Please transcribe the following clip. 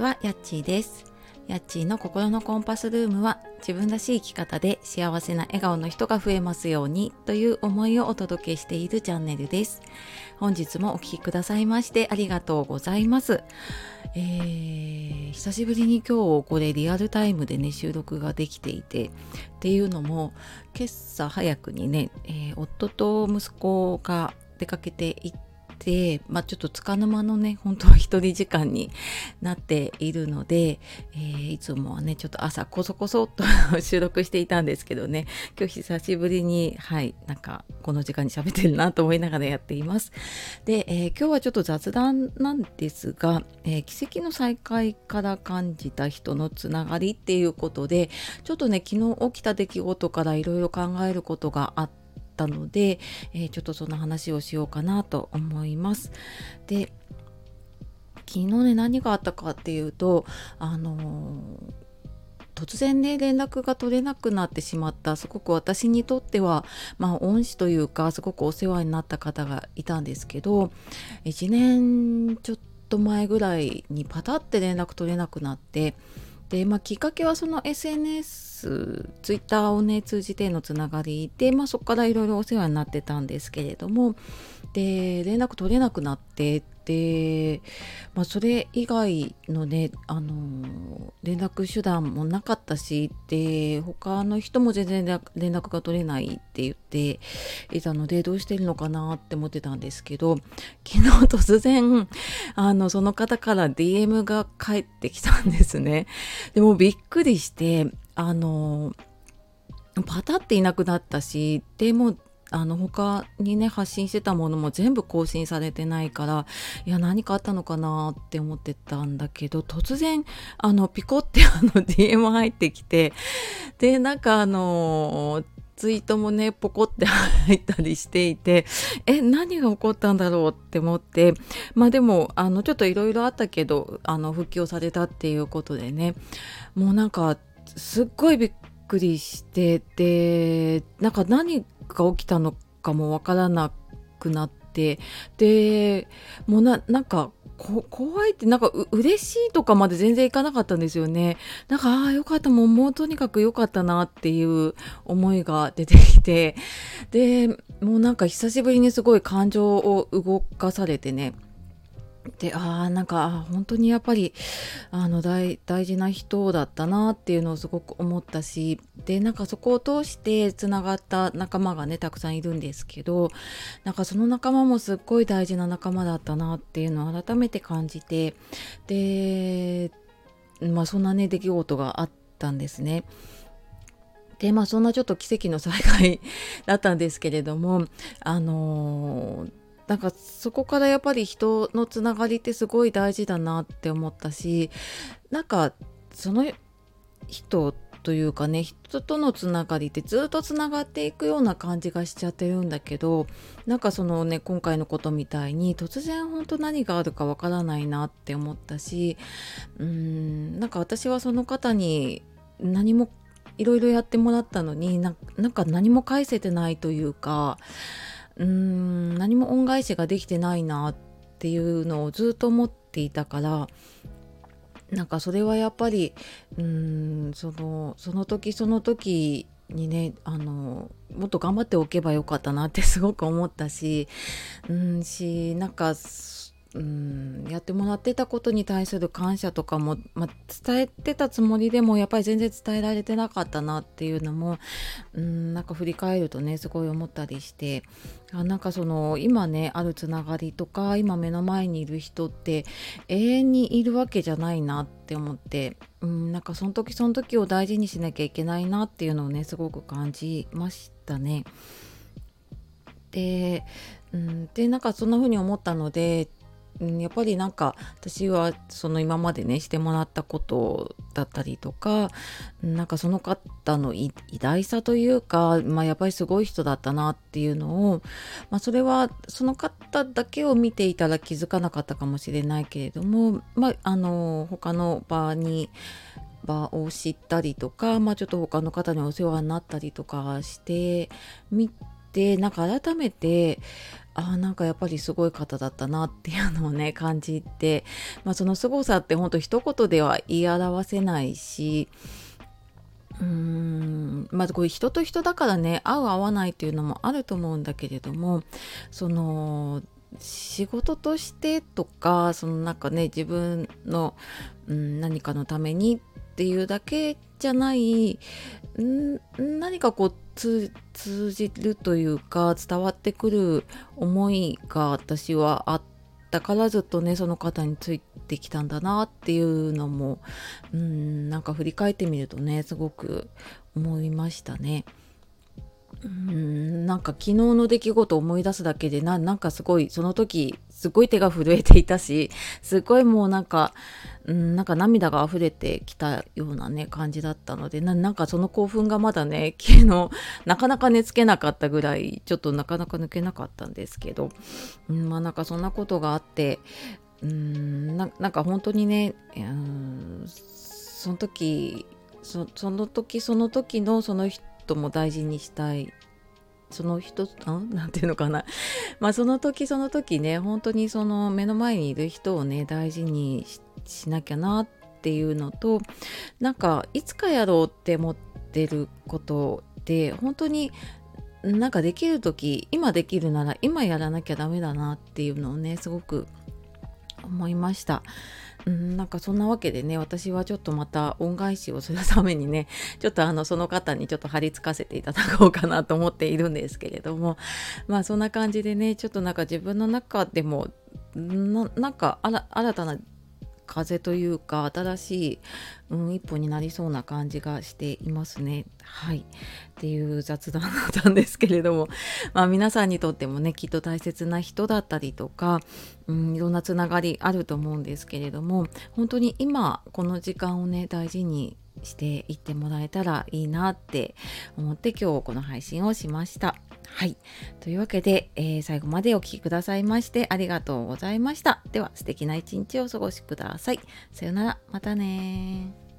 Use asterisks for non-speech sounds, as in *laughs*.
は、やっちーです。やっちーの心のコンパスルームは自分らしい生き方で幸せな笑顔の人が増えますようにという思いをお届けしているチャンネルです。本日もお聴きくださいましてありがとうございます。えー、久しぶりに今日これリアルタイムでね収録ができていてっていうのも今朝早くにね、えー夫と息子が出かけていってで、まあ、ちょっと束の間のね本当は一人時間になっているので、えーいつもはねちょっと朝こそこそっと収録していたんですけどね今日久しぶりにはいなんかこの時間に喋ってるなと思いながらやっています。で、えー今日はちょっと雑談なんですが、えー奇跡の再会から感じた人のつながりっていうことでちょっとね昨日起きた出来事からいろいろ考えることがあってたので、えーちょっとその話をしようかなと思います。で昨日ね何があったかっていうとあのー突然ね連絡が取れなくなってしまったすごく私にとってはまあ恩師というかすごくお世話になった方がいたんですけど1年ちょっと前ぐらいにパタって連絡取れなくなってで、まあ、きっかけはその SNS ツイッターをね通じてのつながりで、まあ、そこからいろいろお世話になってたんですけれどもで連絡取れなくなってで、まあ、それ以外のねあの連絡手段もなかったしで他の人も全然連絡が取れないって言っていたのでどうしてるのかなって思ってたんですけど昨日突然あのその方から DM が返ってきたんですね。でもびっくりしてあのパタっていなくなったしでもあの他にね発信してたものも全部更新されてないからいや何かあったのかなって思ってたんだけど突然あのピコって *laughs* あの DM 入ってきてでなんかあのツイートもねポコって *laughs* 入ったりしていてえ何が起こったんだろうって思ってまあでもあのちょっといろいろあったけどあの復帰をされたっていうことでねもうなんかすっごいびっくりしてでなんか何が起きたのかもわからなくなってでもうななんかこ怖いってなんかう嬉しいとかまで全然いかなかったんですよね。なんかああよかったもうもうとにかく良かったなっていう思いが出てきてでもうなんか久しぶりにすごい感情を動かされてねでああなんか本当にやっぱりあの大大事な人だったなっていうのをすごく思ったしでなんかそこを通してつながった仲間がねたくさんいるんですけどなんかその仲間もすっごい大事な仲間だったなっていうのを改めて感じてでまあそんなね出来事があったんですね。でまあそんなちょっと奇跡の再会だったんですけれどもあのーなんかそこからやっぱり人のつながりってすごい大事だなって思ったしなんかその人というかね人とのつながりってずっとつながっていくような感じがしちゃってるんだけどなんかそのね今回のことみたいに突然本当何があるかわからないなって思ったしうーんなんか私はその方に何もいろいろやってもらったのにななんか何も返せてないというかうーん何も恩返しができてないなっていうのをずっと思っていたからなんかそれはやっぱりうーんそのその時その時にねあのもっと頑張っておけばよかったなってすごく思ったしうんしなんかうんやってもらってたことに対する感謝とかも、まあ、伝えてたつもりでもやっぱり全然伝えられてなかったなっていうのもうんなんか振り返るとねすごい思ったりしてあなんかその今ねあるつながりとか今目の前にいる人って永遠にいるわけじゃないなって思ってうんなんかその時その時を大事にしなきゃいけないなっていうのをねすごく感じましたね。で,、うん、でなんかそんな風に思ったのでうんやっぱりなんか私はその今までねしてもらったことだったりとかなんかその方の偉大さというか、まあ、やっぱりすごい人だったなっていうのを、まあ、それはその方だけを見ていたら気づかなかったかもしれないけれども、まあ、あの他の場に場を知ったりとか、まあ、ちょっと他の方にお世話になったりとかしてみてなんか改めてあなんかやっぱりすごい方だったなっていう *laughs* のをね感じて、まあ、その凄さってほんと一言では言い表せないしうーんまずこういう人と人だからね合う合わないっていうのもあると思うんだけれどもその仕事としてとかそのなんかね自分の、うん、何かのためにっていうだけじゃない何かこう通じるというか伝わってくる思いが私はあったからずっとねその方についてきたんだなっていうのもうんなんか振り返ってみるとねすごく思いましたね。うんなんか昨日の出来事を思い出すだけでななんかすごいその時すごい手が震えていたし *laughs* すごいもうなんかうんなんか涙が溢れてきたようなね感じだったのでなんかその興奮がまだね *laughs* 昨日なかなか寝つけなかったぐらいちょっとなかなか抜けなかったんですけど、うん、まあなんかそんなことがあってうんなんか本当にねうんその時その時その時のその人とも大事にしたい。その人なんていうのかな。*laughs* まあその時その時ね本当にその目の前にいる人をね大事にしなきゃなっていうのとなんかいつかやろうって思ってることで本当になんかできる時今できるなら今やらなきゃダメだなっていうのをねすごく思いました。うん、なんかそんなわけでね私はちょっとまた恩返しをするためにね *laughs* ちょっとあのその方にちょっと張り付かせていただこうかなと思っているんですけれどもまあそんな感じでねちょっとなんか自分の中でもなんか新たな風というか新しい、うん、一歩になりそうな感じがしていますね。はいっていう雑談だったんですけれども、*laughs* まあ、皆さんにとってもねきっと大切な人だったりとか、うん、いろんなつながりあると思うんですけれども本当に今この時間をね大事にしていってもらえたらいいなって思って今日この配信をしました。はい。というわけで、えー、最後までお聴きくださいましてありがとうございました。では素敵な一日をお過ごしください。さよなら。またね